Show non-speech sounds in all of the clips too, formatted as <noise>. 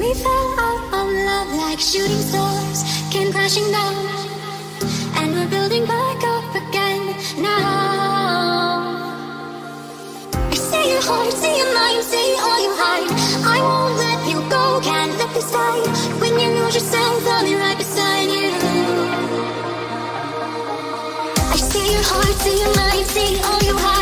We fell out of love like shooting stars, came crashing down, and we're building back up again now. I see your heart, see your mind, see all you hide. I won't let you go, can't let this die. When you lose yourself, I'll be right beside you. I see your heart, see your mind, see all you hide.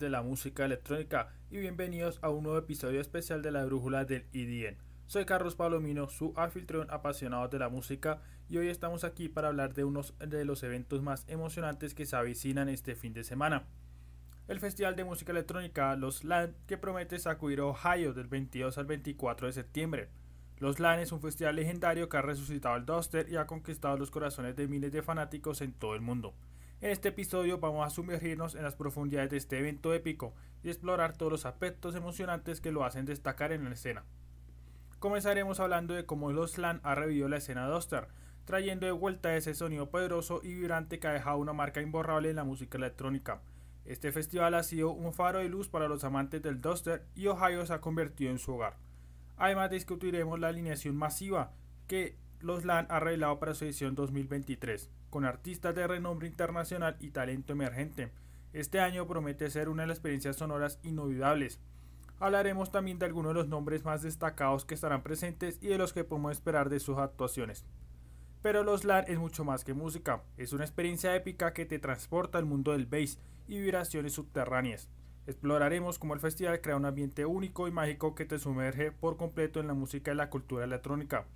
De la música electrónica y bienvenidos a un nuevo episodio especial de la brújula del IDN. Soy Carlos Palomino, su anfitrión apasionado de la música y hoy estamos aquí para hablar de uno de los eventos más emocionantes que se avecinan este fin de semana. El Festival de Música Electrónica Los LAN que promete sacudir Ohio del 22 al 24 de septiembre. Los LAN es un festival legendario que ha resucitado el Duster y ha conquistado los corazones de miles de fanáticos en todo el mundo. En este episodio vamos a sumergirnos en las profundidades de este evento épico y explorar todos los aspectos emocionantes que lo hacen destacar en la escena. Comenzaremos hablando de cómo los LAN ha revivido la escena Duster, trayendo de vuelta ese sonido poderoso y vibrante que ha dejado una marca imborrable en la música electrónica. Este festival ha sido un faro de luz para los amantes del Duster y Ohio se ha convertido en su hogar. Además discutiremos la alineación masiva que los LAN ha revelado para su edición 2023, con artistas de renombre internacional y talento emergente. Este año promete ser una de las experiencias sonoras inolvidables. Hablaremos también de algunos de los nombres más destacados que estarán presentes y de los que podemos esperar de sus actuaciones. Pero los LAN es mucho más que música, es una experiencia épica que te transporta al mundo del bass y vibraciones subterráneas. Exploraremos cómo el festival crea un ambiente único y mágico que te sumerge por completo en la música y la cultura electrónica.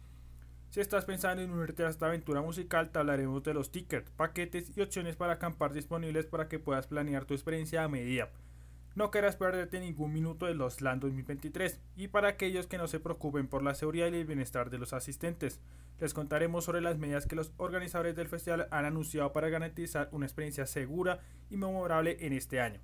Si estás pensando en unirte a esta aventura musical, te hablaremos de los tickets, paquetes y opciones para acampar disponibles para que puedas planear tu experiencia a medida. No querrás perderte ningún minuto de los LAN 2023 y para aquellos que no se preocupen por la seguridad y el bienestar de los asistentes, les contaremos sobre las medidas que los organizadores del festival han anunciado para garantizar una experiencia segura y memorable en este año.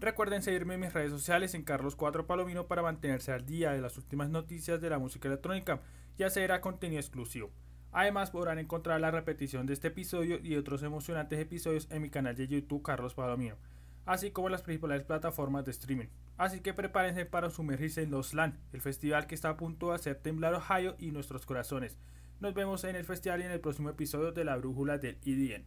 Recuerden seguirme en mis redes sociales en Carlos 4 Palomino para mantenerse al día de las últimas noticias de la música electrónica y acceder a contenido exclusivo. Además podrán encontrar la repetición de este episodio y otros emocionantes episodios en mi canal de YouTube Carlos Palomino, así como en las principales plataformas de streaming. Así que prepárense para sumergirse en los LAN, el festival que está a punto de hacer temblar Ohio y nuestros corazones. Nos vemos en el festival y en el próximo episodio de la brújula del IDN.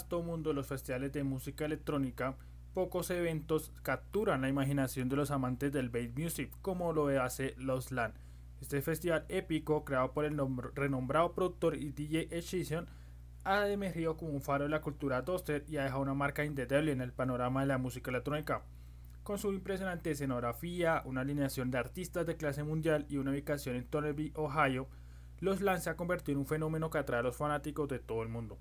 Vasto mundo de los festivales de música electrónica, pocos eventos capturan la imaginación de los amantes del bass music, como lo hace Los LAN. Este festival épico, creado por el renombrado productor y DJ Excision, ha emergido como un faro de la cultura toaster y ha dejado una marca indeleble en el panorama de la música electrónica. Con su impresionante escenografía, una alineación de artistas de clase mundial y una ubicación en Tonnessee, Ohio, Los LAN se ha convertido en un fenómeno que atrae a los fanáticos de todo el mundo.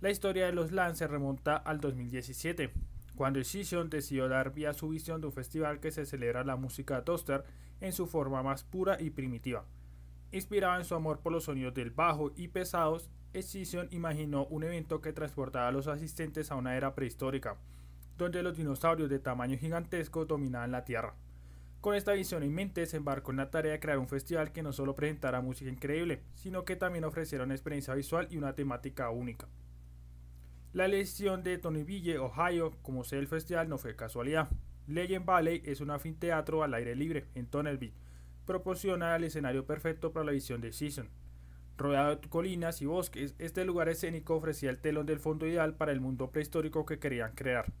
La historia de Los LAN se remonta al 2017, cuando Excision decidió dar vía a su visión de un festival que se celebra la música toaster en su forma más pura y primitiva. Inspirado en su amor por los sonidos del bajo y pesados, Excision imaginó un evento que transportaba a los asistentes a una era prehistórica, donde los dinosaurios de tamaño gigantesco dominaban la Tierra. Con esta visión en mente se embarcó en la tarea de crear un festival que no solo presentara música increíble, sino que también ofreciera una experiencia visual y una temática única. La elección de Tonyville, Ohio, como sede del festival no fue casualidad. Legend Valley es un anfiteatro al aire libre en Tonnessee. Proporciona el escenario perfecto para la visión de Season. Rodeado de colinas y bosques, este lugar escénico ofrecía el telón del fondo ideal para el mundo prehistórico que querían crear.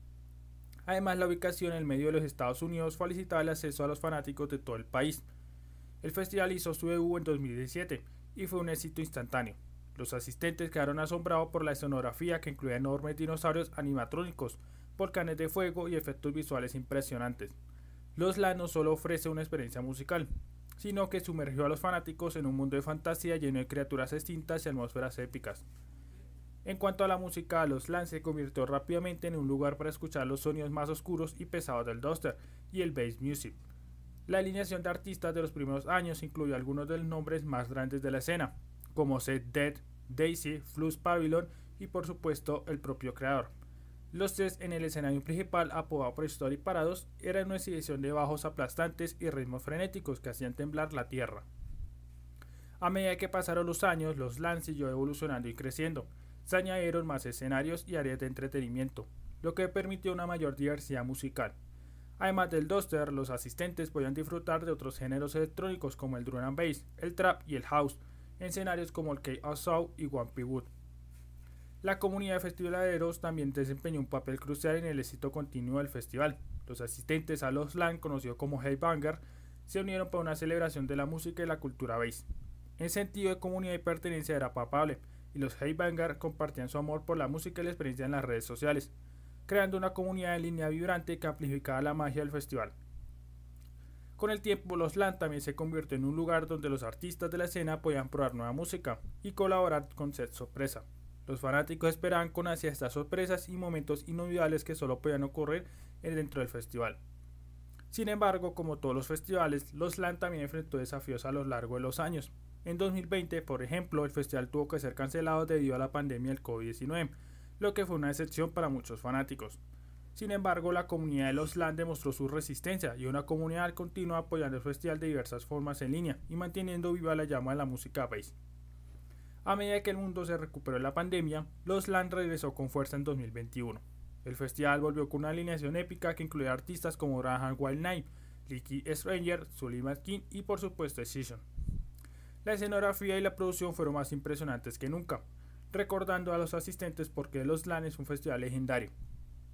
Además, la ubicación en el medio de los Estados Unidos facilitaba el acceso a los fanáticos de todo el país. El festival hizo su debut en 2017 y fue un éxito instantáneo. Los asistentes quedaron asombrados por la escenografía que incluía enormes dinosaurios animatrónicos, volcanes de fuego y efectos visuales impresionantes. Los LAN no solo ofrece una experiencia musical, sino que sumergió a los fanáticos en un mundo de fantasía lleno de criaturas extintas y atmósferas épicas. En cuanto a la música, los LAN se convirtió rápidamente en un lugar para escuchar los sonidos más oscuros y pesados del duster y el bass music. La alineación de artistas de los primeros años incluyó algunos de los nombres más grandes de la escena, como Seth Dead, Daisy, Flux Pavilion y por supuesto el propio creador. Los tres en el escenario principal, apodado por Story Parados, eran una exhibición de bajos aplastantes y ritmos frenéticos que hacían temblar la tierra. A medida que pasaron los años, los LAN siguió evolucionando y creciendo. Se añadieron más escenarios y áreas de entretenimiento, lo que permitió una mayor diversidad musical. Además del duster, los asistentes podían disfrutar de otros géneros electrónicos como el drum and bass, el trap y el house, en escenarios como el K-Soul y One Wood. La comunidad de festivaleros también desempeñó un papel crucial en el éxito continuo del festival. Los asistentes a los LAN, conocidos como Headbanger, se unieron para una celebración de la música y la cultura bass. En sentido de comunidad y pertenencia era palpable, y los Headbanger compartían su amor por la música y la experiencia en las redes sociales, creando una comunidad en línea vibrante que amplificaba la magia del festival. Con el tiempo, los LAN también se convirtió en un lugar donde los artistas de la escena podían probar nueva música y colaborar con set sorpresa. Los fanáticos esperaban con ansia estas sorpresas y momentos inolvidables que solo podían ocurrir dentro del festival. Sin embargo, como todos los festivales, los LAN también enfrentó desafíos a lo largo de los años. En 2020, por ejemplo, el festival tuvo que ser cancelado debido a la pandemia del COVID-19, lo que fue una excepción para muchos fanáticos. Sin embargo, la comunidad de los LAN demostró su resistencia y una comunidad continua apoyando el festival de diversas formas en línea y manteniendo viva la llama de la música bass. A medida que el mundo se recuperó de la pandemia, Los LAN regresó con fuerza en 2021. El festival volvió con una alineación épica que incluía artistas como Rahan Wild Night, Licky Stranger, Sullivan King y por supuesto Season. La escenografía y la producción fueron más impresionantes que nunca, recordando a los asistentes por qué Los LAN es un festival legendario.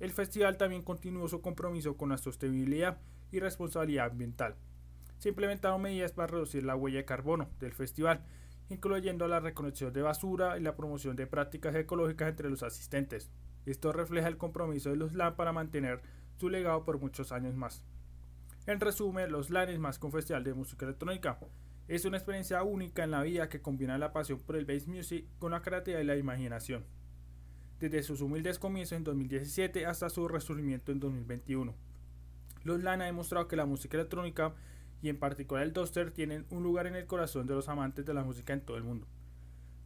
El festival también continuó su compromiso con la sostenibilidad y responsabilidad ambiental. Se implementaron medidas para reducir la huella de carbono del festival incluyendo la reconexión de basura y la promoción de prácticas ecológicas entre los asistentes. Esto refleja el compromiso de los LAN para mantener su legado por muchos años más. En resumen, los LAN es más que un festival de música electrónica. Es una experiencia única en la vida que combina la pasión por el bass music con la creatividad y la imaginación. Desde sus humildes comienzos en 2017 hasta su resurgimiento en 2021. Los LAN ha demostrado que la música electrónica y en particular el Duster tienen un lugar en el corazón de los amantes de la música en todo el mundo.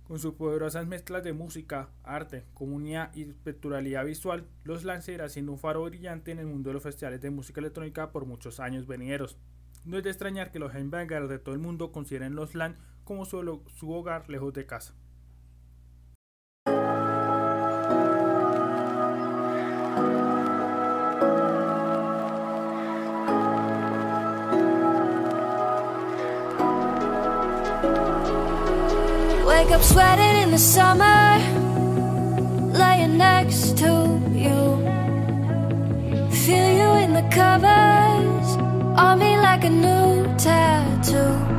Con sus poderosas mezclas de música, arte, comunidad y espectralidad visual, los LAN seguirá siendo un faro brillante en el mundo de los festivales de música electrónica por muchos años venideros. No es de extrañar que los headbangers de todo el mundo consideren los LAN como su hogar lejos de casa. Wake up sweating in the summer. laying next to you. Feel you in the covers on me like a new tattoo.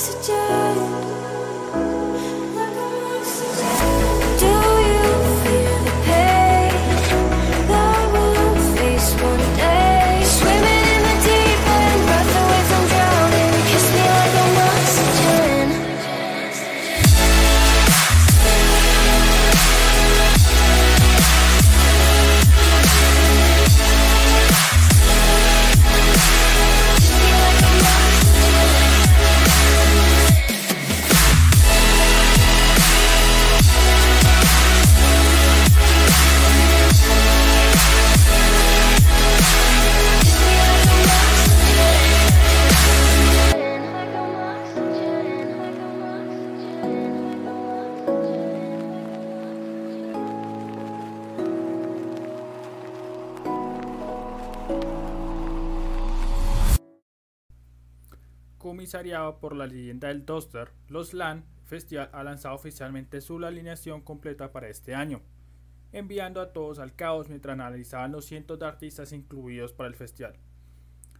Oxygen. Por la leyenda del Duster, Los LAN Festival ha lanzado oficialmente su alineación completa para este año, enviando a todos al caos mientras analizaban los cientos de artistas incluidos para el festival.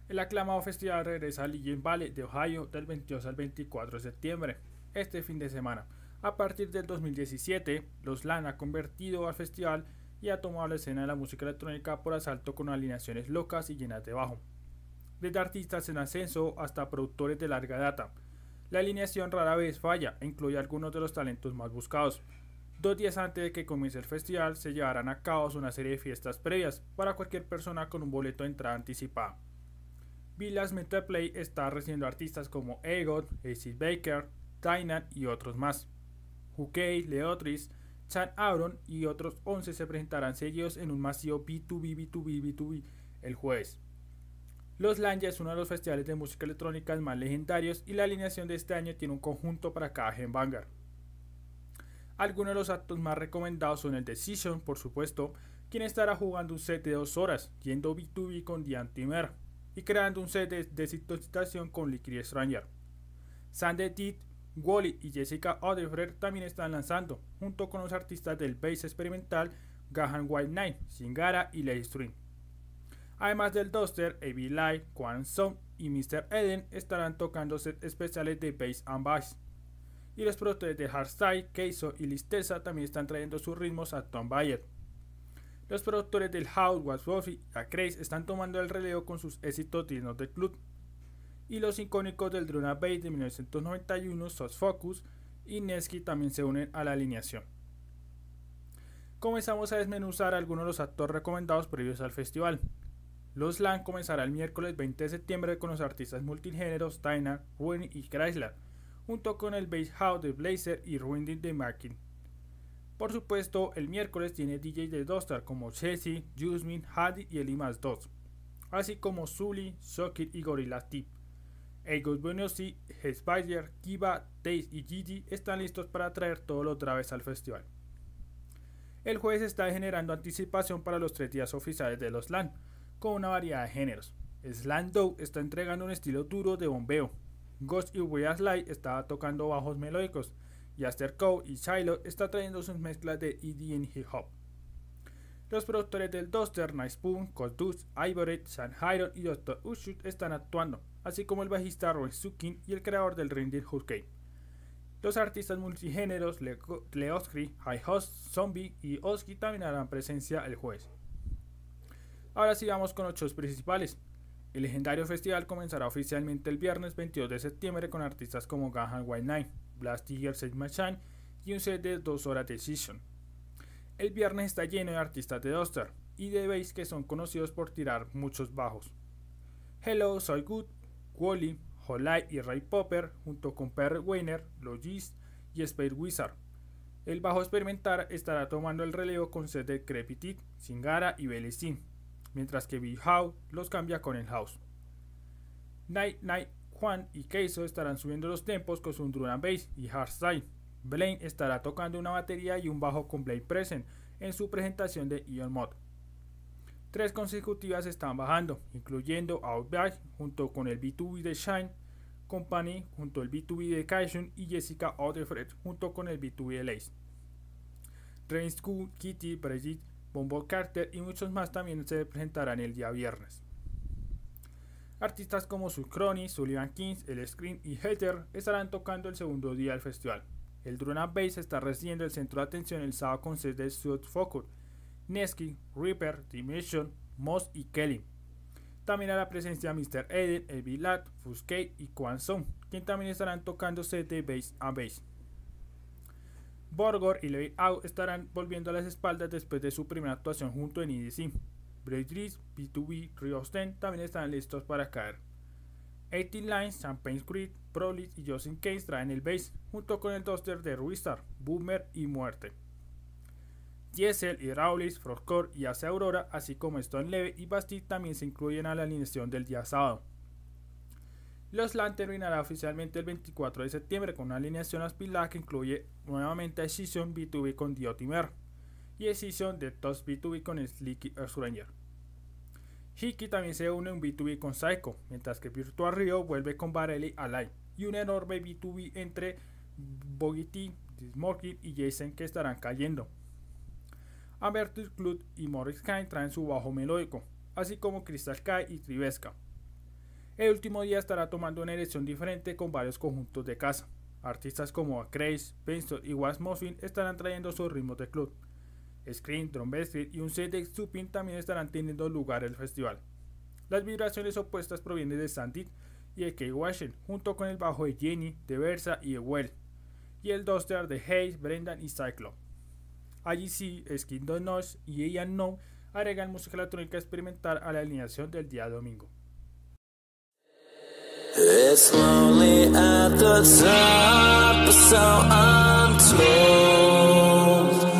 El aclamado festival regresa al Lillian Valley de Ohio del 22 al 24 de septiembre, este fin de semana. A partir del 2017, Los LAN ha convertido al festival y ha tomado la escena de la música electrónica por asalto con alineaciones locas y llenas de bajo desde artistas en ascenso hasta productores de larga data. La alineación rara vez falla e incluye algunos de los talentos más buscados. Dos días antes de que comience el festival se llevarán a cabo una serie de fiestas previas para cualquier persona con un boleto de entrada anticipada. Villas Metal Play está recibiendo artistas como Egot, AC Baker, Dynan y otros más. Hukei, Leotris, Chan Aaron y otros 11 se presentarán seguidos en un masivo B2B B2B B2B el jueves. Los Lanja es uno de los festivales de música electrónica más legendarios y la alineación de este año tiene un conjunto para cada Vanguard. Algunos de los actos más recomendados son el Decision, por supuesto, quien estará jugando un set de dos horas, yendo B2B con The Antimer y creando un set de desintoxicación con Liquid Stranger. Sandy Wally y Jessica Odefred también están lanzando, junto con los artistas del bass experimental Gahan White Knight, Singara y Lady Stream. Además del Duster, A.B. Light, Quan Song y Mr. Eden estarán tocando sets especiales de bass and bass. y los productores de Hardstyle, Keizo y Listeza también están trayendo sus ritmos a Tom Bayer. Los productores del House, Was Buffy y Craze están tomando el relevo con sus éxitos dignos del club. Y los icónicos del Druna Bass de 1991, Sos Focus y Nesky también se unen a la alineación. Comenzamos a desmenuzar algunos de los actores recomendados previos al festival. Los LAN comenzará el miércoles 20 de septiembre con los artistas multigéneros Tyna, Ruin y Chrysler, junto con el Bass House de Blazer y Ruinding de Markin. Por supuesto, el miércoles tiene DJs de Dostar como Chessy, Jusmin, Hadi y Elimas 2, así como Zully, Socket y Gorilla Tip. Egos Buenosi, Spider, Kiba, Taze y Gigi están listos para traer todo lo otra vez al festival. El jueves está generando anticipación para los tres días oficiales de los LAN, con una variedad de géneros. Slam Dow está entregando un estilo duro de bombeo. Ghost y Weas Light está tocando bajos melódicos. Y Aster Cow y Shiloh está trayendo sus mezclas de EDM hip hop. Los productores del Duster, Nice Spoon, Coldus, Ivory, San Hyron y Dr. Ushut están actuando, así como el bajista Roy Sukin y el creador del Reindeer Hurricane. Los artistas multigéneros Leoskri, High Host, Zombie y Oski también harán presencia el jueves. Ahora sí vamos con los shows principales. El legendario festival comenzará oficialmente el viernes 22 de septiembre con artistas como Gahan White Night, Blast Tiger Sage Machine y un set de 2 horas de. El viernes está lleno de artistas de Duster y de bass que son conocidos por tirar muchos bajos. Hello, Soy Good, Wally, Holly y Ray Popper junto con Perry Weiner, Logis y Space Wizard. El bajo experimental estará tomando el relevo con set de Crepitit, Singara y Belecin mientras que Big los cambia con el House. Night Night, Juan y Keizo estarán subiendo los tempos con su drum and bass y hardstyle. Blaine estará tocando una batería y un bajo con Blade Present en su presentación de Ion Mod. Tres consecutivas están bajando, incluyendo Outback junto con el B2B de Shine, Company junto al B2B de Kaishun y Jessica Odefred junto con el B2B de Lace. Rain School, Kitty, Brigitte Bombo Carter y muchos más también se presentarán el día viernes. Artistas como Sulcrony, Sullivan Kings, El Screen y Heather estarán tocando el segundo día del festival. El Drone Bass está recibiendo el centro de atención el sábado con sets de Sud Focus, Nesky, Reaper, Dimension, Moss y Kelly. También la presencia Mr. Eden, Evilat, Fusquet y Quan Song, quien también estarán tocando sets de Bass a Bass. Borgor y Levi Out estarán volviendo a las espaldas después de su primera actuación junto en EDC. Breidris, B2B, Riosten también están listos para caer. 18 Lines, Champagne Creed, Prolis y Justin Case traen el bass, junto con el duster de Ruistar, Boomer y Muerte. Diesel, Hydraulics, Frostcore y Ace Aurora, así como Stone Leve y Bastille también se incluyen a la alineación del día sábado. Los LAN terminará oficialmente el 24 de septiembre con una alineación aspilada que incluye nuevamente a Season B2B con Diotimer y a Season de Toss B2B con Slicky Ranger. Hiki también se une un B2B con Psycho, mientras que Virtual Rio vuelve con Barelli Alive y un enorme B2B entre Bogity, Dismorky y Jason que estarán cayendo. Ambertus Club y Morris Kine traen su bajo melódico, así como Crystal Kai y Trivesca. El último día estará tomando una elección diferente con varios conjuntos de casa. Artistas como Craze, Penston y Was Muffin estarán trayendo sus ritmos de club. Screen, Drum y un set de Stupin también estarán teniendo lugar en el festival. Las vibraciones opuestas provienen de Sandit y de Kay Washington, junto con el bajo de Jenny, de Versa y de Well, y el duster de Hayes, Brendan y Cyclone. Allí sí, Skin Donos y Ian No agregan música electrónica experimental a la alineación del día domingo. It's lonely at the top, so I'm told.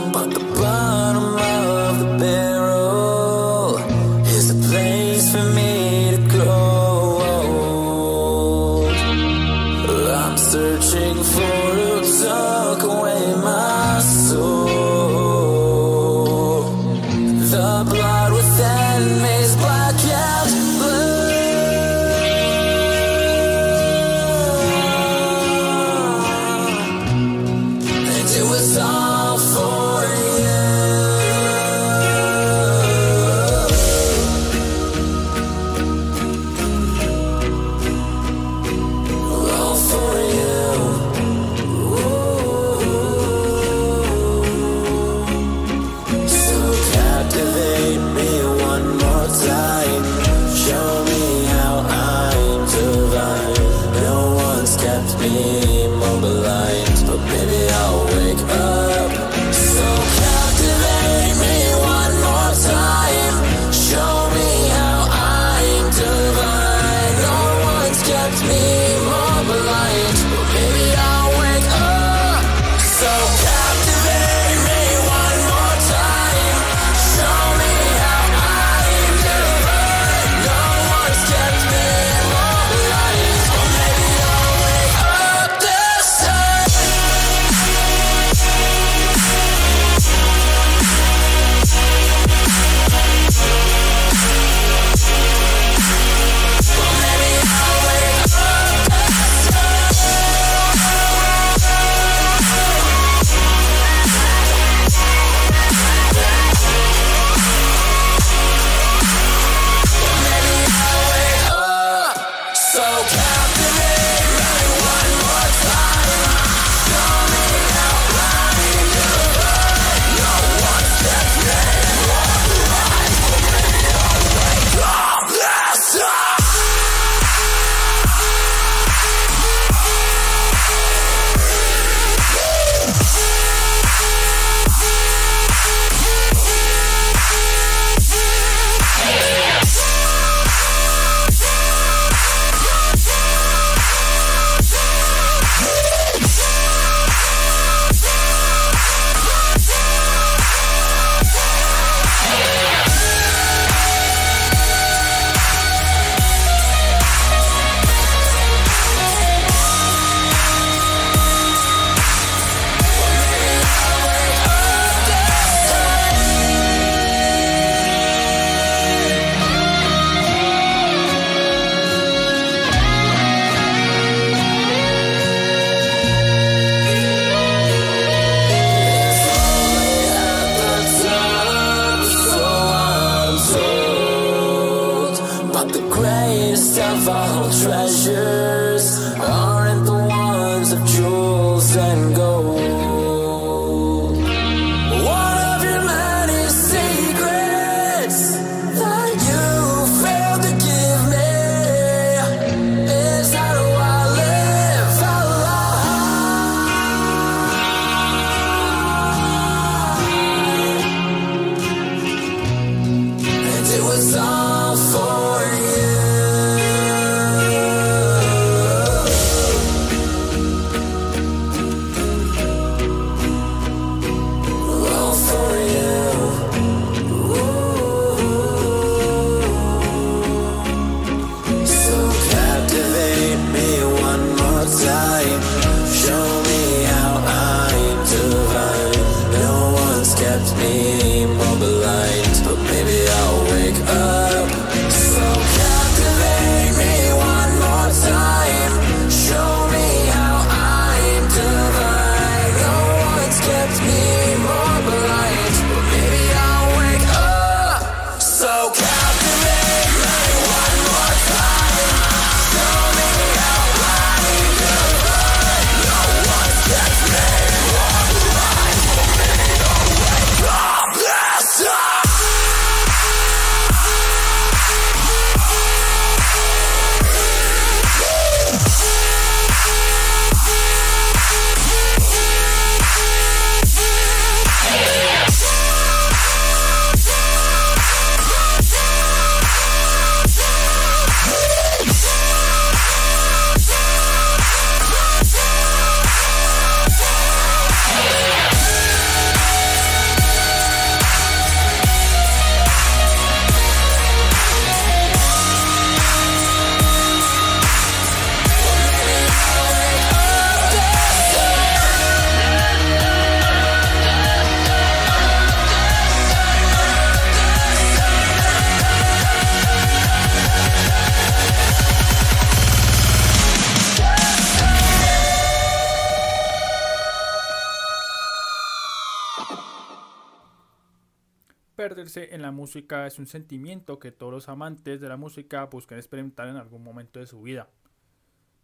En la música es un sentimiento que todos los amantes de la música buscan experimentar en algún momento de su vida.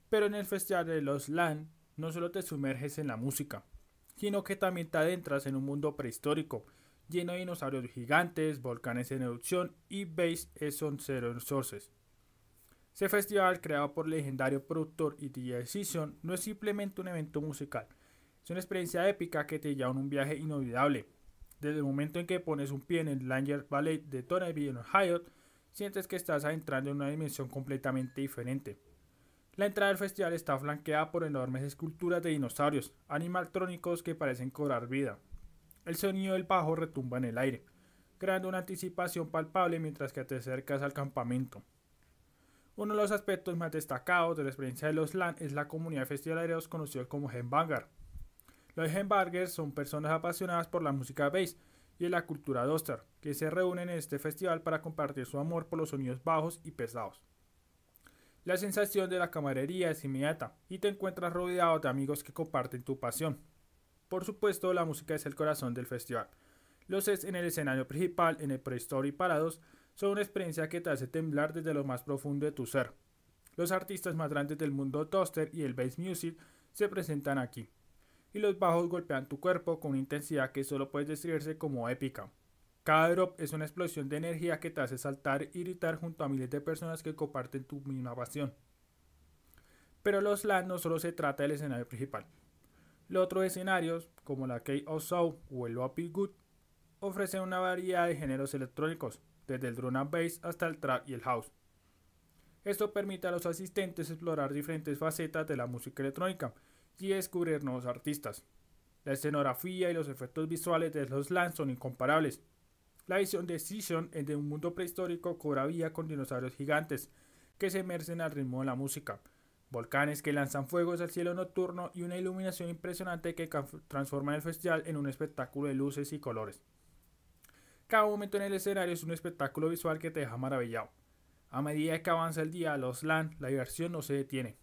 Pero en el Festival de los LAN no solo te sumerges en la música, sino que también te adentras en un mundo prehistórico, lleno de dinosaurios gigantes, volcanes en erupción y Base Eson Zero Sources. Este festival, creado por el legendario productor y DJ Season, no es simplemente un evento musical, es una experiencia épica que te lleva en un viaje inolvidable. Desde el momento en que pones un pie en el Langer Ballet de en Ohio, sientes que estás adentrando en una dimensión completamente diferente. La entrada del festival está flanqueada por enormes esculturas de dinosaurios, animatrónicos que parecen cobrar vida. El sonido del bajo retumba en el aire, creando una anticipación palpable mientras que te acercas al campamento. Uno de los aspectos más destacados de la experiencia de los LAN es la comunidad de festivaleros conocida como Headbanger. Los Headbangers son personas apasionadas por la música bass y la cultura duster, que se reúnen en este festival para compartir su amor por los sonidos bajos y pesados. La sensación de la camaradería es inmediata y te encuentras rodeado de amigos que comparten tu pasión. Por supuesto, la música es el corazón del festival. Los sets en el escenario principal, en el Prehistory Parados, son una experiencia que te hace temblar desde lo más profundo de tu ser. Los artistas más grandes del mundo duster y el bass music se presentan aquí, y los bajos golpean tu cuerpo con una intensidad que solo puede describirse como épica. Cada drop es una explosión de energía que te hace saltar y gritar junto a miles de personas que comparten tu misma pasión. Pero los LAN no solo se trata del escenario principal. Los otros escenarios, como la of Soul o el Loppy Good, ofrecen una variedad de géneros electrónicos, desde el drum and bass hasta el trap y el house. Esto permite a los asistentes explorar diferentes facetas de la música electrónica y descubrir nuevos artistas. La escenografía y los efectos visuales de los LAN son incomparables. La visión de Season de un mundo prehistórico cobra vida con dinosaurios gigantes que se emergen al ritmo de la música, volcanes que lanzan fuegos al cielo nocturno y una iluminación impresionante que transforma el festival en un espectáculo de luces y colores. Cada momento en el escenario es un espectáculo visual que te deja maravillado. A medida que avanza el día, los LAN, la diversión no se detiene.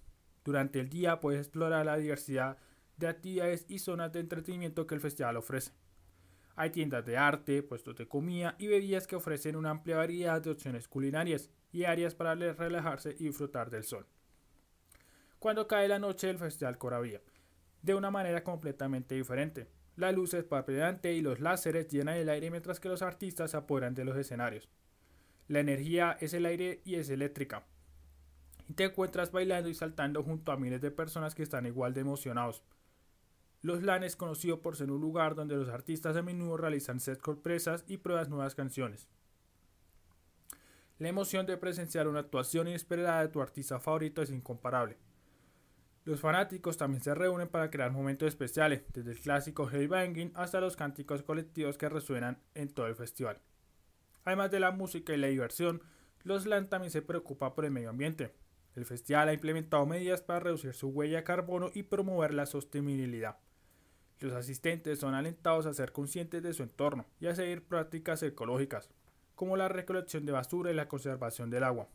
Durante el día puedes explorar la diversidad de actividades y zonas de entretenimiento que el festival ofrece. Hay tiendas de arte, puestos de comida y bebidas que ofrecen una amplia variedad de opciones culinarias y áreas para relajarse y disfrutar del sol. Cuando cae la noche el festival cobra vida, de una manera completamente diferente. La luz es parpadeante y los láseres llenan el aire mientras que los artistas se apoderan de los escenarios. La energía es el aire y es eléctrica. Y te encuentras bailando y saltando junto a miles de personas que están igual de emocionados. Los LAN es conocido por ser un lugar donde los artistas a menudo realizan sets sorpresas y pruebas nuevas canciones. La emoción de presenciar una actuación inesperada de tu artista favorito es incomparable. Los fanáticos también se reúnen para crear momentos especiales, desde el clásico headbanging hasta los cánticos colectivos que resuenan en todo el festival. Además de la música y la diversión, los LAN también se preocupa por el medio ambiente. El festival ha implementado medidas para reducir su huella de carbono y promover la sostenibilidad. Los asistentes son alentados a ser conscientes de su entorno y a seguir prácticas ecológicas, como la recolección de basura y la conservación del agua.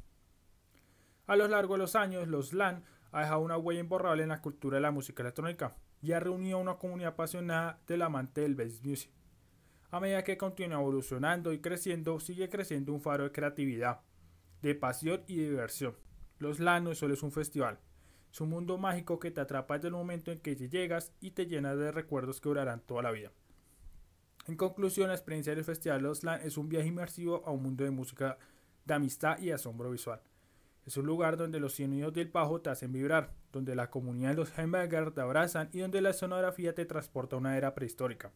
A lo largo de los años, los LAN ha dejado una huella imborrable en la cultura de la música electrónica y ha reunido a una comunidad apasionada del amante del bass music. A medida que continúa evolucionando y creciendo, sigue creciendo un faro de creatividad, de pasión y diversión. Los LAN no solo es un festival, es un mundo mágico que te atrapa desde el momento en que llegas y te llena de recuerdos que durarán toda la vida. En conclusión, la experiencia del Festival Los LAN es un viaje inmersivo a un mundo de música, de amistad y asombro visual. Es un lugar donde los sonidos del bajo te hacen vibrar, donde la comunidad de los hamburgers te abrazan y donde la sonografía te transporta a una era prehistórica.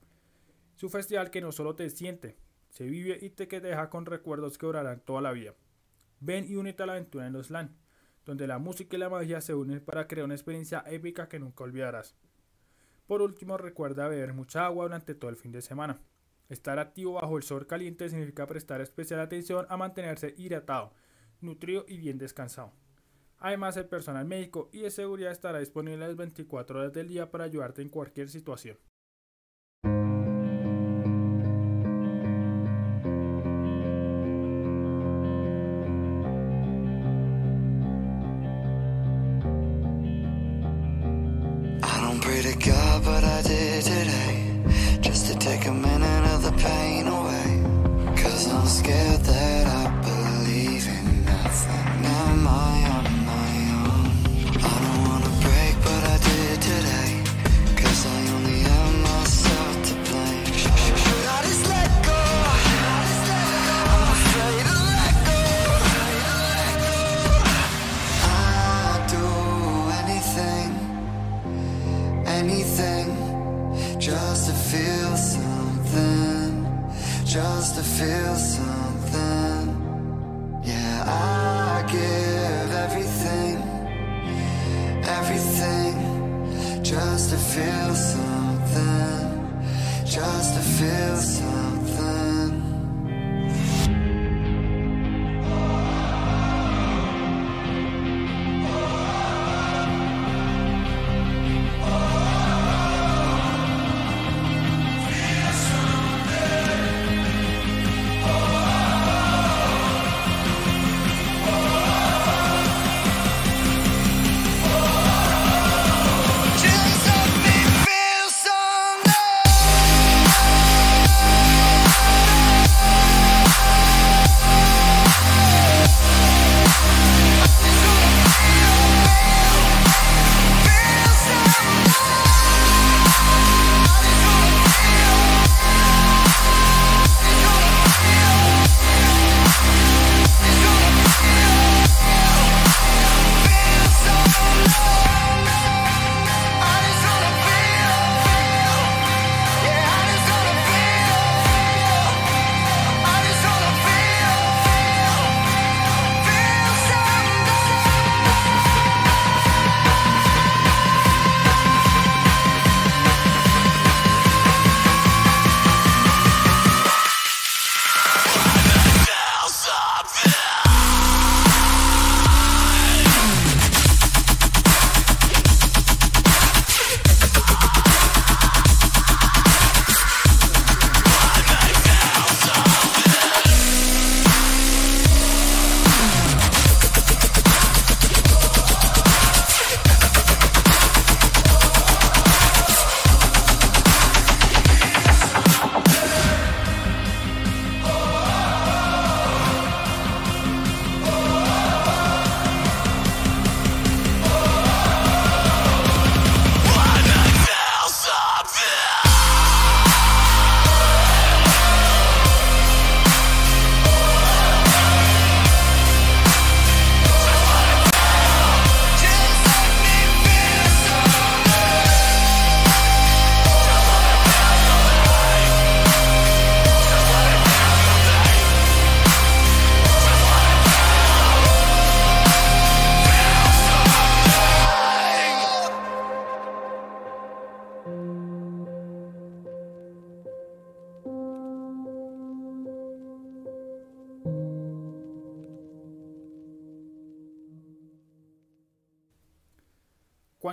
Es un festival que no solo te siente, se vive y te deja con recuerdos que durarán toda la vida. Ven y únete a la aventura en los LAN donde la música y la magia se unen para crear una experiencia épica que nunca olvidarás. Por último, recuerda beber mucha agua durante todo el fin de semana. Estar activo bajo el sol caliente significa prestar especial atención a mantenerse hidratado, nutrido y bien descansado. Además, el personal médico y de seguridad estará disponible las 24 horas del día para ayudarte en cualquier situación.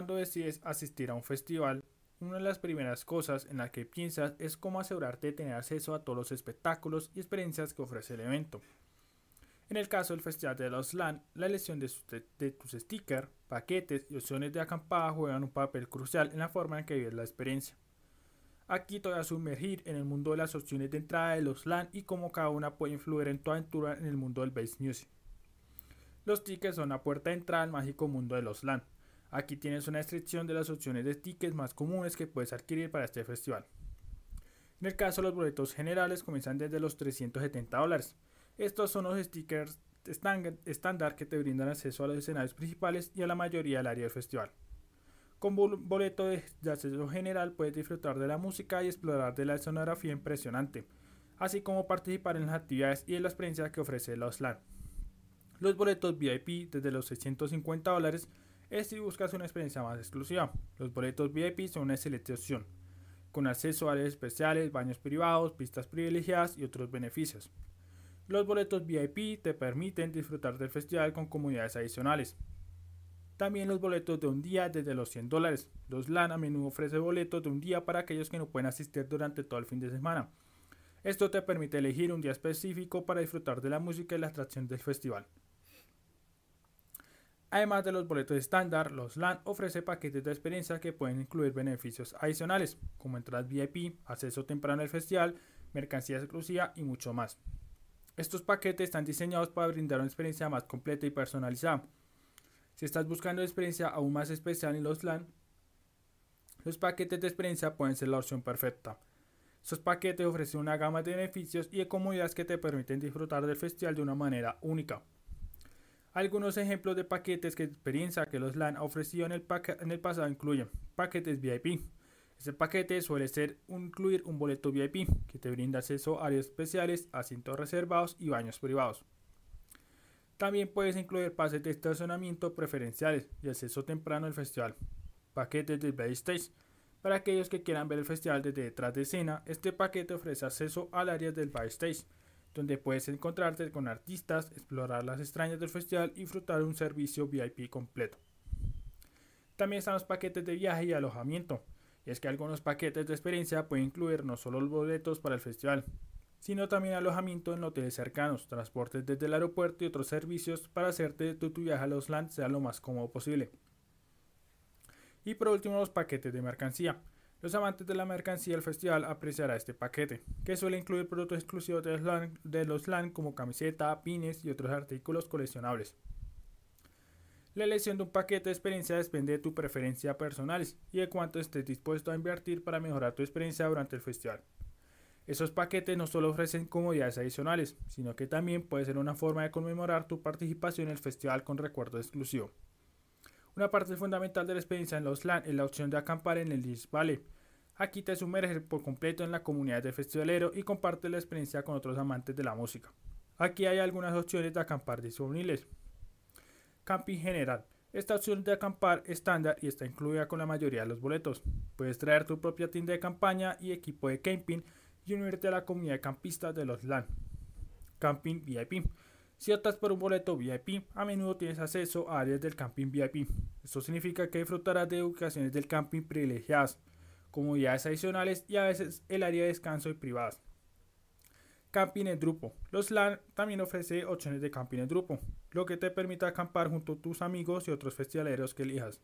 Cuando decides asistir a un festival, una de las primeras cosas en las que piensas es cómo asegurarte de tener acceso a todos los espectáculos y experiencias que ofrece el evento. En el caso del Festival de los LAN, la elección de, tus stickers, paquetes y opciones de acampada juegan un papel crucial en la forma en que vives la experiencia. Aquí te voy a sumergir en el mundo de las opciones de entrada de los LAN y cómo cada una puede influir en tu aventura en el mundo del bass music. Los tickets son la puerta de entrada al mágico mundo de los LAN. Aquí tienes una descripción de las opciones de tickets más comunes que puedes adquirir para este festival. En el caso, los boletos generales comienzan desde los 370 dólares. Estos son los stickers estándar que te brindan acceso a los escenarios principales y a la mayoría del área del festival. Con boleto de, acceso general puedes disfrutar de la música y explorar de la escenografía impresionante, así como participar en las actividades y en la experiencia que ofrece los LAN. Los boletos VIP desde los 650 dólares es si buscas una experiencia más exclusiva. Los boletos VIP son una opción, con acceso a áreas especiales, baños privados, pistas privilegiadas y otros beneficios. Los boletos VIP te permiten disfrutar del festival con comunidades adicionales, también los boletos de un día desde los 100 dólares. LAN a menudo ofrece boletos de un día para aquellos que no pueden asistir durante todo el fin de semana. Esto te permite elegir un día específico para disfrutar de la música y la atracción del festival. Además de los boletos estándar, los LAN ofrece paquetes de experiencia que pueden incluir beneficios adicionales, como entradas VIP, acceso temprano al festival, mercancía exclusiva y mucho más. Estos paquetes están diseñados para brindar una experiencia más completa y personalizada si estás buscando experiencia aún más especial en los LAN, los paquetes de experiencia pueden ser la opción perfecta. Estos paquetes ofrecen una gama de beneficios y de comodidades que te permiten disfrutar del festival de una manera única. Algunos ejemplos de paquetes que experiencia que los LAN ha ofrecido en el, pasado incluyen paquetes VIP. Este paquete suele ser incluir un boleto VIP que te brinda acceso a áreas especiales, asientos reservados y baños privados. También puedes incluir pases de estacionamiento preferenciales y acceso temprano al festival. Paquetes de backstage. Para aquellos que quieran ver el festival desde detrás de escena, este paquete ofrece acceso al área del backstage, donde puedes encontrarte con artistas, explorar las extrañas del festival y disfrutar de un servicio VIP completo. También están los paquetes de viaje y alojamiento. Y es que algunos paquetes de experiencia pueden incluir no solo los boletos para el festival, sino también alojamiento en hoteles cercanos, transportes desde el aeropuerto y otros servicios para hacerte tu, tu viaje a los LAN sea lo más cómodo posible. Y por último los paquetes de mercancía. Los amantes de la mercancía del festival apreciará este paquete, que suele incluir productos exclusivos de los, LAN, de los LAN como camiseta, pines y otros artículos coleccionables. La elección de un paquete de experiencia depende de tu preferencia personal y de cuánto estés dispuesto a invertir para mejorar tu experiencia durante el festival. Esos paquetes no solo ofrecen comodidades adicionales, sino que también puede ser una forma de conmemorar tu participación en el festival con recuerdo exclusivo. Una parte fundamental de la experiencia en los LAN es la opción de acampar en el East Valley. Aquí te sumerges por completo en la comunidad del festivalero y compartes la experiencia con otros amantes de la música. Aquí hay algunas opciones de acampar disponibles. Camping general. Esta opción de acampar estándar y está incluida con la mayoría de los boletos. Puedes traer tu propia tienda de campaña y equipo de camping y unirte a la comunidad de campistas de los LAN. Camping VIP. Si optas por un boleto VIP, a menudo tienes acceso a áreas del camping VIP. Esto significa que disfrutarás de ubicaciones del camping privilegiadas, comodidades adicionales y a veces el área de descanso y privadas. Camping en grupo. Los LAN también ofrece opciones de camping en grupo, lo que te permite acampar junto a tus amigos y otros festivaleros que elijas.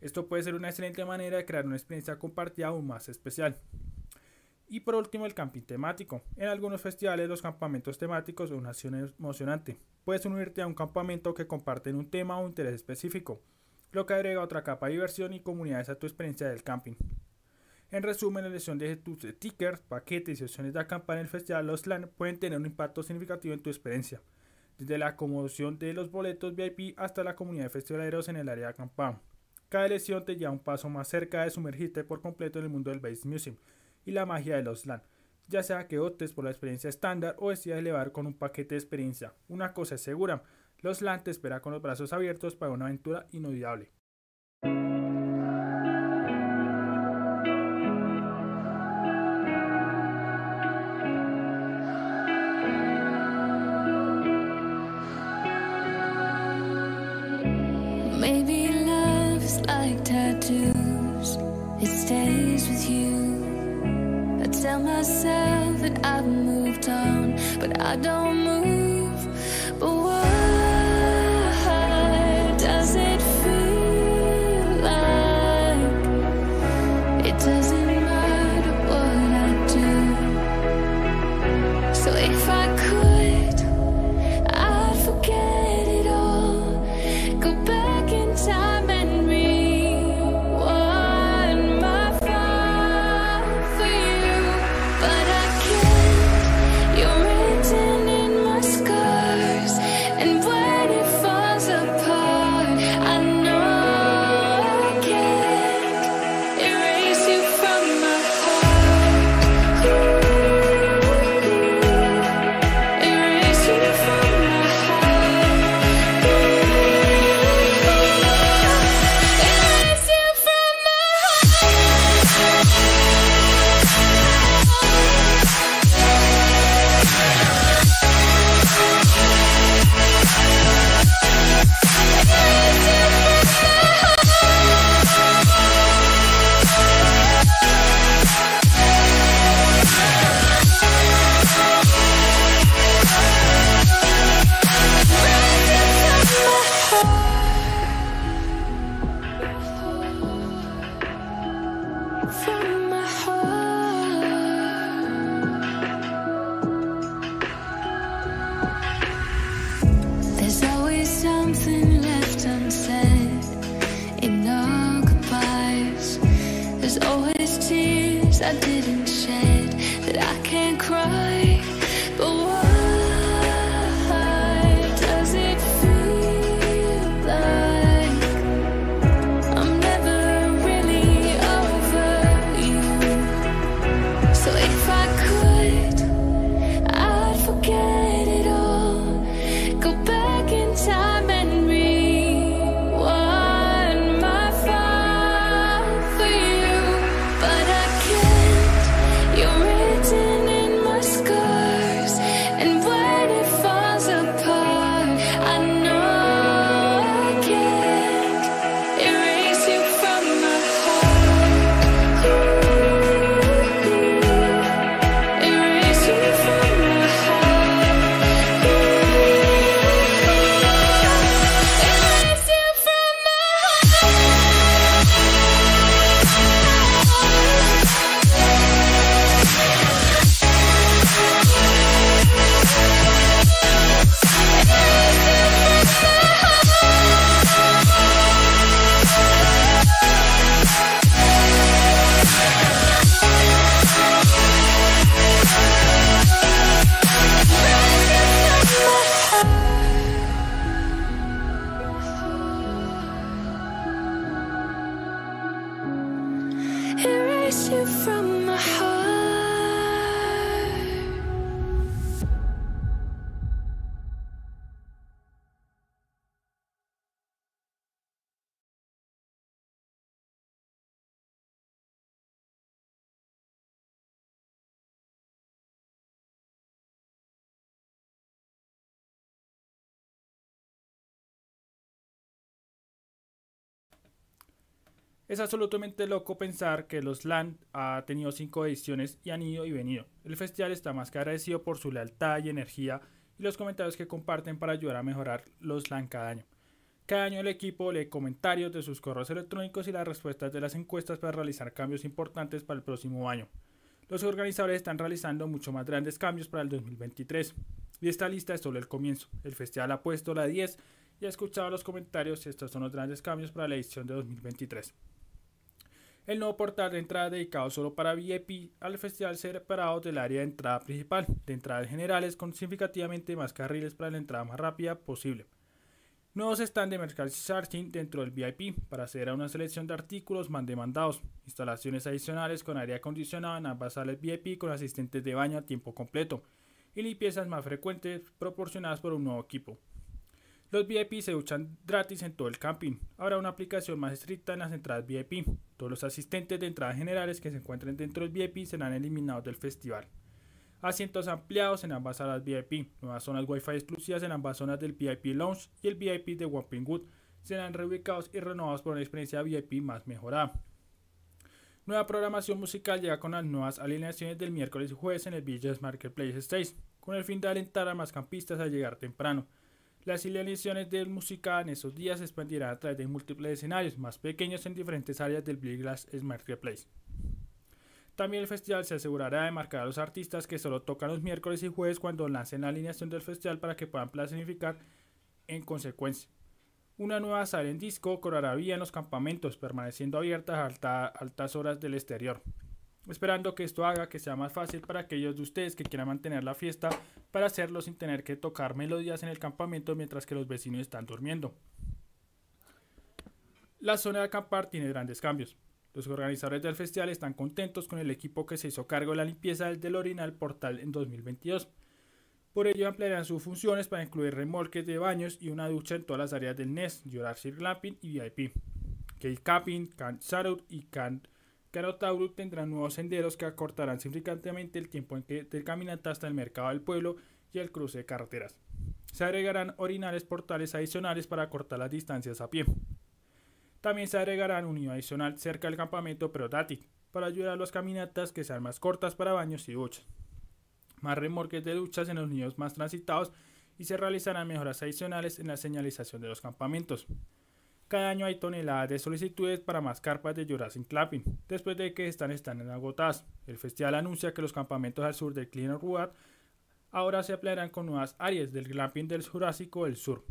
Esto puede ser una excelente manera de crear una experiencia compartida aún más especial. Y por último, el camping temático. En algunos festivales los campamentos temáticos son una acción emocionante. Puedes unirte a un campamento que comparten un tema o interés específico, lo que agrega otra capa de diversión y comunidades a tu experiencia del camping. En resumen, la elección de tus stickers, paquetes y opciones de acampar en el festival Los LAN pueden tener un impacto significativo en tu experiencia, desde la acomodación de los boletos VIP hasta la comunidad de festivaleros en el área de acampado. Cada elección te lleva un paso más cerca de sumergirte por completo en el mundo del Bass Museum y la magia de los LAN, ya sea que optes por la experiencia estándar o decidas elevar con un paquete de experiencia. Una cosa es segura, los LAN te espera con los brazos abiertos para una aventura inolvidable. On, but I don't move. I didn't Es absolutamente loco pensar que los LAN ha tenido cinco ediciones y han ido y venido. El festival está más que agradecido por su lealtad y energía y los comentarios que comparten para ayudar a mejorar los LAN cada año. Cada año el equipo lee comentarios de sus correos electrónicos y las respuestas de las encuestas para realizar cambios importantes para el próximo año. Los organizadores están realizando mucho más grandes cambios para el 2023. Y esta lista es solo el comienzo. El festival ha puesto la 10 y ha escuchado los comentarios estos son los grandes cambios para la edición de 2023. El nuevo portal de entrada dedicado solo para VIP al festival será separado del área de entrada principal, de entradas generales con significativamente más carriles para la entrada más rápida posible. Nuevos stands de merchandising dentro del VIP para hacer a una selección de artículos más demandados. Instalaciones adicionales con aire acondicionado en ambas salas VIP con asistentes de baño a tiempo completo. Y limpiezas más frecuentes proporcionadas por un nuevo equipo. Los VIP se duchan gratis en todo el camping. Habrá una aplicación más estricta en las entradas VIP. Todos los asistentes de entradas generales que se encuentren dentro del VIP serán eliminados del festival. Asientos ampliados en ambas salas VIP. Nuevas zonas Wi-Fi exclusivas en ambas zonas del VIP Lounge y el VIP de Wapping Wood serán reubicados y renovados por una experiencia VIP más mejorada. Nueva programación musical llega con las nuevas alineaciones del miércoles y jueves en el Villas Marketplace Stage, con el fin de alentar a más campistas a llegar temprano. Las alineaciones de música en esos días se expandirán a través de múltiples escenarios más pequeños en diferentes áreas del Villas Marketplace. También el festival se asegurará de marcar a los artistas que solo tocan los miércoles y jueves cuando lancen la alineación del festival para que puedan planificar en consecuencia. Una nueva sala en disco correrá vía en los campamentos, permaneciendo abiertas a alta- altas horas del exterior. Esperando que esto haga que sea más fácil para aquellos de ustedes que quieran mantener la fiesta para hacerlo sin tener que tocar melodías en el campamento mientras que los vecinos están durmiendo. La zona de acampar tiene grandes cambios. Los organizadores del festival están contentos con el equipo que se hizo cargo de la limpieza del DeLorean Portal en 2022. Por ello ampliarán sus funciones para incluir remolques de baños y una ducha en todas las áreas del NES, Jurassic Glamping y VIP. Cave Camping, Camp Shadow y Camp Carotauro tendrán nuevos senderos que acortarán significativamente el tiempo en que de caminata hasta el mercado del pueblo y el cruce de carreteras. Se agregarán orinales portales adicionales para acortar las distancias a pie. También se agregarán un nido adicional cerca del campamento pero táctil, para ayudar a las caminatas que sean más cortas para baños y duchas. Más remolques de duchas en los nidos más transitados y se realizarán mejoras adicionales en la señalización de los campamentos. Cada año hay toneladas de solicitudes para más carpas de Jurassic Clapping, después de que están, están agotadas. El festival anuncia que los campamentos al sur del Clean Road ahora se ampliarán con nuevas áreas del glamping del Jurásico del Sur.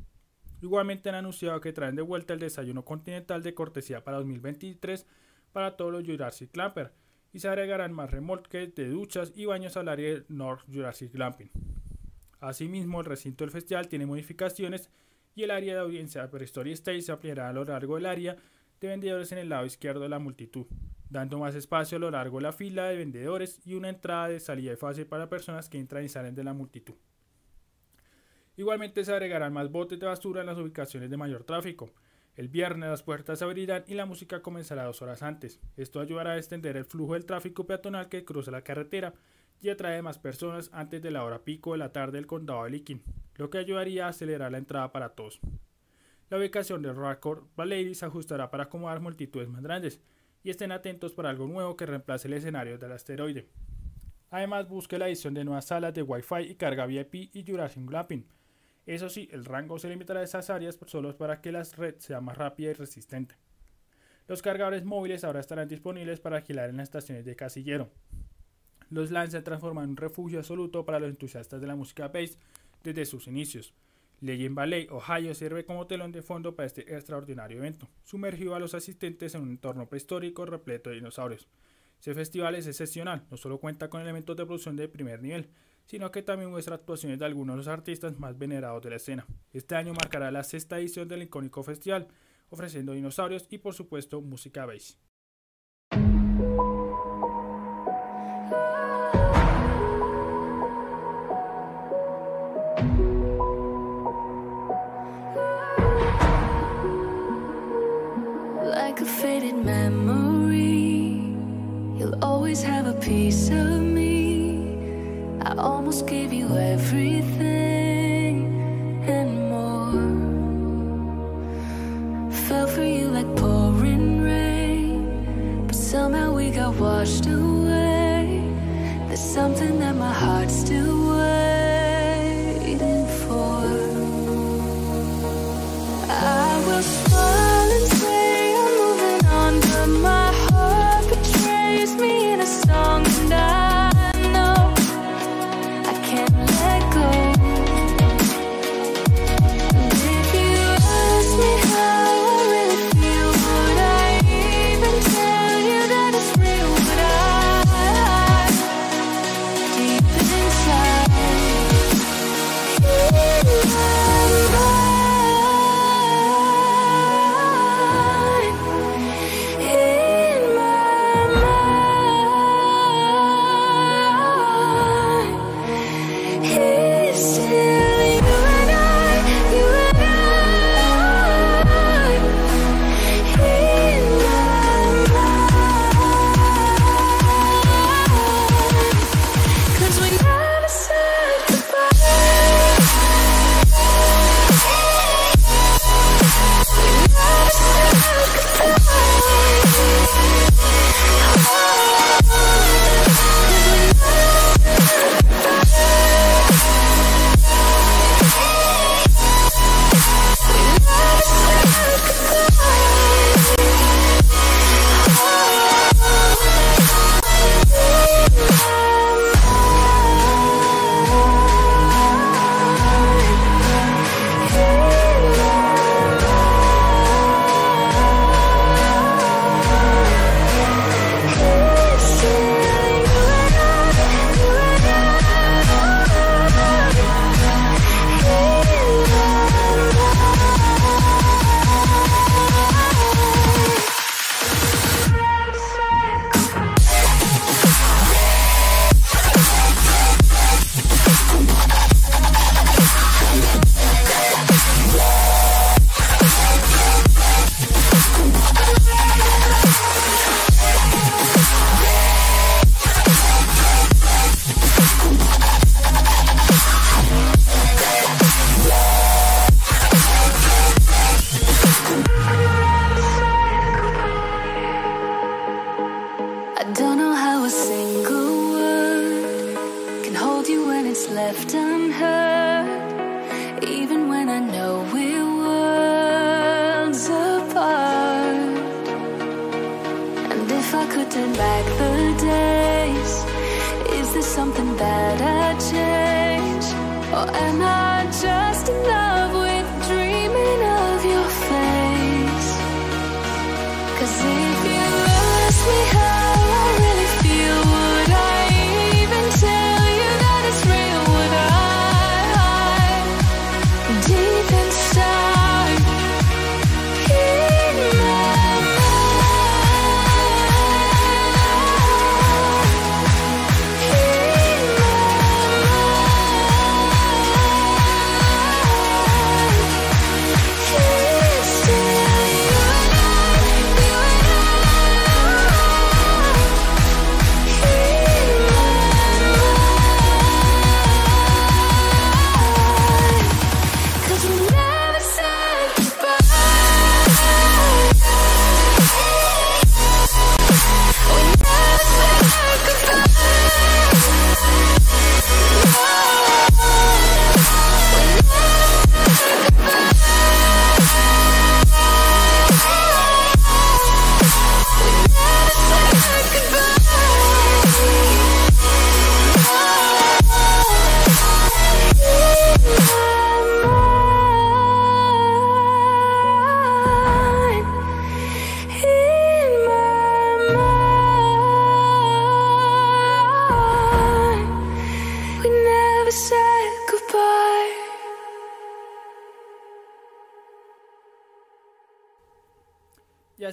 Igualmente han anunciado que traen de vuelta el desayuno continental de cortesía para 2023 para todos los Jurassic Clamper y se agregarán más remolques de duchas y baños al área del North Jurassic Glamping. Asimismo, el recinto del festival tiene modificaciones y el área de audiencia per Story Stage se ampliará a lo largo del área de vendedores en el lado izquierdo de la multitud, dando más espacio a lo largo de la fila de vendedores y una entrada de salida fácil para personas que entran y salen de la multitud. Igualmente se agregarán más botes de basura en las ubicaciones de mayor tráfico. El viernes las puertas se abrirán y la música comenzará dos horas antes. Esto ayudará a extender el flujo del tráfico peatonal que cruza la carretera y atrae más personas antes de la hora pico de la tarde del condado de Licking, lo que ayudaría a acelerar la entrada para todos. La ubicación del Record Valley se ajustará para acomodar multitudes más grandes y estén atentos para algo nuevo que reemplace el escenario del asteroide. Además, busque la edición de nuevas salas de Wi-Fi y carga VIP y Jurassic Glamping. Eso sí, el rango se limitará a esas áreas solo para que la red sea más rápida y resistente. Los cargadores móviles ahora estarán disponibles para alquilar en las estaciones de casillero. Los LAN se transforman en un refugio absoluto para los entusiastas de la música bass desde sus inicios. Legend Valley, Ohio sirve como telón de fondo para este extraordinario evento, sumergido a los asistentes en un entorno prehistórico repleto de dinosaurios. Este festival es excepcional, no solo cuenta con elementos de producción de primer nivel, sino que también muestra actuaciones de algunos de los artistas más venerados de la escena. Este año marcará la sexta edición del icónico festival, ofreciendo dinosaurios y por supuesto música bass. Piece of me. I almost gave you everything and more. Fell for you like pouring rain, but somehow we got washed away. That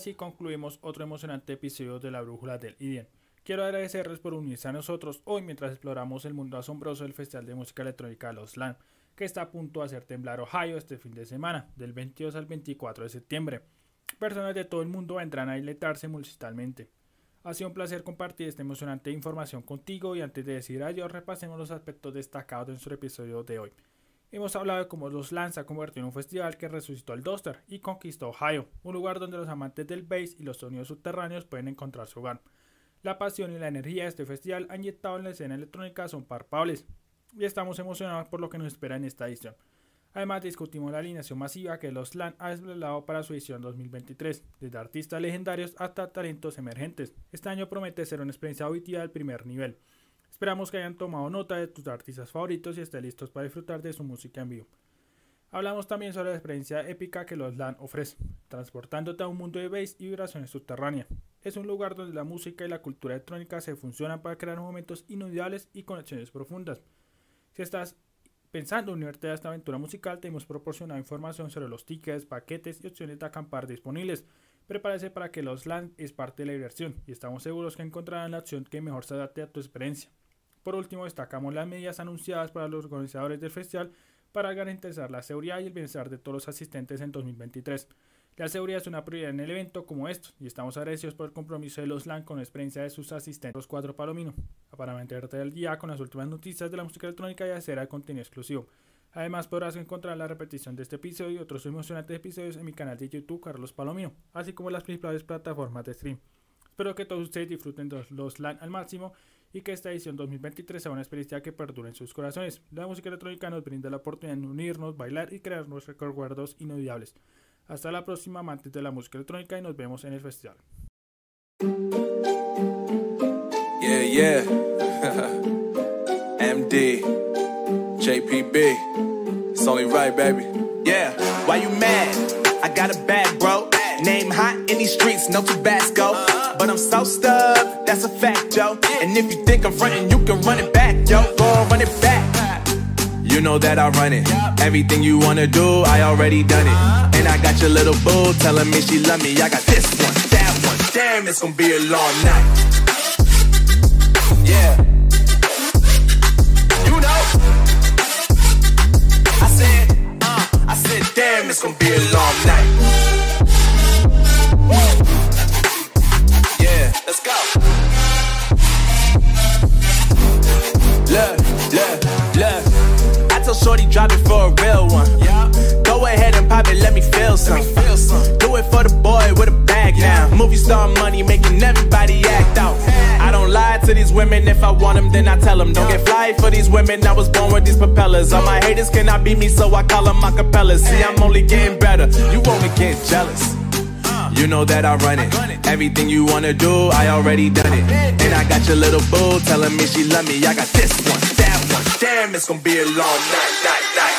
así concluimos otro emocionante episodio de la Brújula del IDEN. Quiero agradecerles por unirse a nosotros hoy mientras exploramos el mundo asombroso del Festival de Música Electrónica Los LAN, que está a punto de hacer temblar Ohio este fin de semana, del 22 al 24 de septiembre. Personas de todo el mundo vendrán a diletarse multitalmente. Ha sido un placer compartir esta emocionante información contigo y antes de decir adiós repasemos los aspectos destacados de nuestro episodio de hoy. Hemos hablado de cómo los LAN se ha convertido en un festival que resucitó el Duster y conquistó Ohio, un lugar donde los amantes del bass y los sonidos subterráneos pueden encontrar su hogar. La pasión y la energía de este festival han inyectado en la escena electrónica son palpables y estamos emocionados por lo que nos espera en esta edición. Además discutimos la alineación masiva que los LAN ha desvelado para su edición 2023, desde artistas legendarios hasta talentos emergentes. Este año promete ser una experiencia auditiva del primer nivel. Esperamos que hayan tomado nota de tus artistas favoritos y estén listos para disfrutar de su música en vivo. Hablamos también sobre la experiencia épica que los LAN ofrece, transportándote a un mundo de bass y vibraciones subterráneas. Es un lugar donde la música y la cultura electrónica se funcionan para crear momentos inolvidables y conexiones profundas. Si estás pensando en unirte a esta aventura musical, te hemos proporcionado información sobre los tickets, paquetes y opciones de acampar disponibles. Prepárese para que los LAN es parte de la diversión y estamos seguros que encontrarán la opción que mejor se adapte a tu experiencia. Por último, destacamos las medidas anunciadas para los organizadores del festival para garantizar la seguridad y el bienestar de todos los asistentes en 2023. La seguridad es una prioridad en el evento como estos y estamos agradecidos por el compromiso de los LAN con la experiencia de sus asistentes, los cuatro Palomino, para mantenerte al día con las últimas noticias de la música electrónica y hacer el contenido exclusivo. Además podrás encontrar la repetición de este episodio y otros emocionantes episodios en mi canal de YouTube Carlos Palomino, así como las principales plataformas de stream. Espero que todos ustedes disfruten los LAN al máximo y que esta edición 2023 sea una experiencia que perdure en sus corazones. La música electrónica nos brinda la oportunidad de unirnos, bailar y crear nuestros recuerdos inolvidables. Hasta la próxima, amantes de la música electrónica, y nos vemos en el festival. Yeah, yeah. <laughs> MD, JPB. It's only right, baby. Yeah, why you mad? I got a bag, bro. These streets, no Tabasco. But I'm so stubbed, that's a fact, yo. And if you think I'm frontin', you can run it back, yo. Go on, run it back. You know that I run it. Everything you wanna do, I already done it. And I got your little boo telling me she love me. I got this one, that one. Damn, it's gonna be a long night. Yeah. You know. I said, uh, I said, damn, it's gonna be a long night. Shorty drop it for a real one. Yeah. Go ahead and pop it, let me feel some. Feel some. Do it for the boy with a bag now. Movie star money making everybody act out. I don't lie to these women. If I want them, then I tell them. Don't get fly for these women. I was born with these propellers. All my haters cannot beat me, so I call them acapellas. See, I'm only getting better. You only get jealous. You You know that I run it. Everything you wanna do, I already done it. And I got your little boo telling me she love me. I got this one. Damn, it's gonna be a long night, night, night,